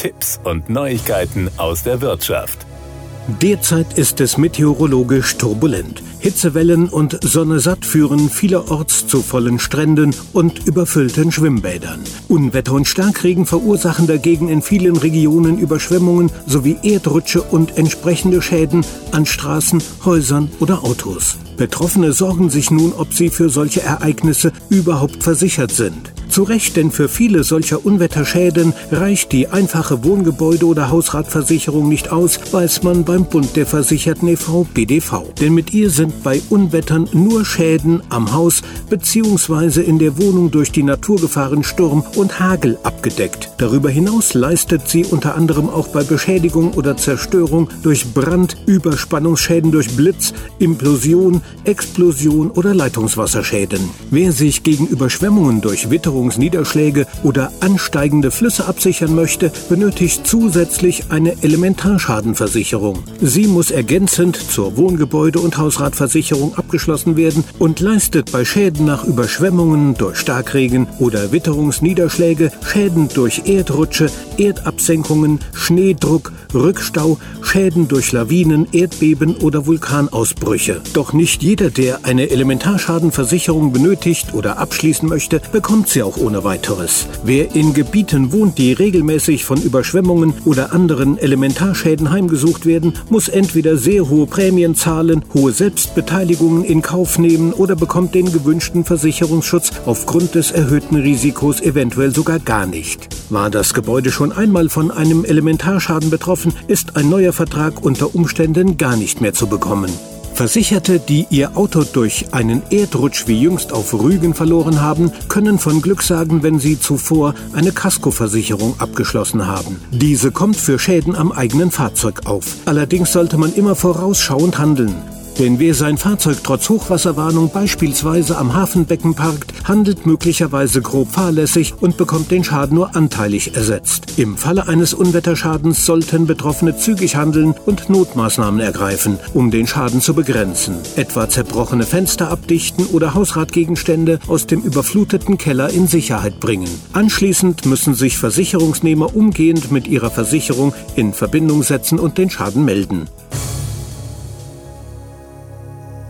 Tipps und Neuigkeiten aus der Wirtschaft. Derzeit ist es meteorologisch turbulent. Hitzewellen und Sonne satt führen vielerorts zu vollen Stränden und überfüllten Schwimmbädern. Unwetter und Starkregen verursachen dagegen in vielen Regionen Überschwemmungen sowie Erdrutsche und entsprechende Schäden an Straßen, Häusern oder Autos. Betroffene sorgen sich nun, ob sie für solche Ereignisse überhaupt versichert sind. Zu Recht, denn für viele solcher Unwetterschäden reicht die einfache Wohngebäude- oder Hausratversicherung nicht aus, weiß man beim Bund der Versicherten e.V. BDV. Denn mit ihr sind bei Unwettern nur Schäden am Haus bzw. in der Wohnung durch die Naturgefahren Sturm und Hagel abgedeckt. Darüber hinaus leistet sie unter anderem auch bei Beschädigung oder Zerstörung durch Brand, Überspannungsschäden durch Blitz, Implosion, Explosion oder Leitungswasserschäden. Wer sich gegen Überschwemmungen durch Witterung Niederschläge oder ansteigende Flüsse absichern möchte, benötigt zusätzlich eine Elementarschadenversicherung. Sie muss ergänzend zur Wohngebäude- und Hausratversicherung abgeschlossen werden und leistet bei Schäden nach Überschwemmungen durch Starkregen oder Witterungsniederschläge, Schäden durch Erdrutsche, Erdabsenkungen, Schneedruck, Rückstau, Schäden durch Lawinen, Erdbeben oder Vulkanausbrüche. Doch nicht jeder, der eine Elementarschadenversicherung benötigt oder abschließen möchte, bekommt sie auch ohne weiteres. Wer in Gebieten wohnt, die regelmäßig von Überschwemmungen oder anderen Elementarschäden heimgesucht werden, muss entweder sehr hohe Prämien zahlen, hohe Selbstbeteiligungen in Kauf nehmen oder bekommt den gewünschten Versicherungsschutz aufgrund des erhöhten Risikos eventuell sogar gar nicht. War das Gebäude schon einmal von einem Elementarschaden betroffen, ist ein neuer Vertrag unter Umständen gar nicht mehr zu bekommen. Versicherte, die ihr Auto durch einen Erdrutsch wie jüngst auf Rügen verloren haben, können von Glück sagen, wenn sie zuvor eine Kaskoversicherung abgeschlossen haben. Diese kommt für Schäden am eigenen Fahrzeug auf. Allerdings sollte man immer vorausschauend handeln. Denn wer sein Fahrzeug trotz Hochwasserwarnung beispielsweise am Hafenbecken parkt, handelt möglicherweise grob fahrlässig und bekommt den Schaden nur anteilig ersetzt. Im Falle eines Unwetterschadens sollten Betroffene zügig handeln und Notmaßnahmen ergreifen, um den Schaden zu begrenzen. Etwa zerbrochene Fenster abdichten oder Hausratgegenstände aus dem überfluteten Keller in Sicherheit bringen. Anschließend müssen sich Versicherungsnehmer umgehend mit ihrer Versicherung in Verbindung setzen und den Schaden melden.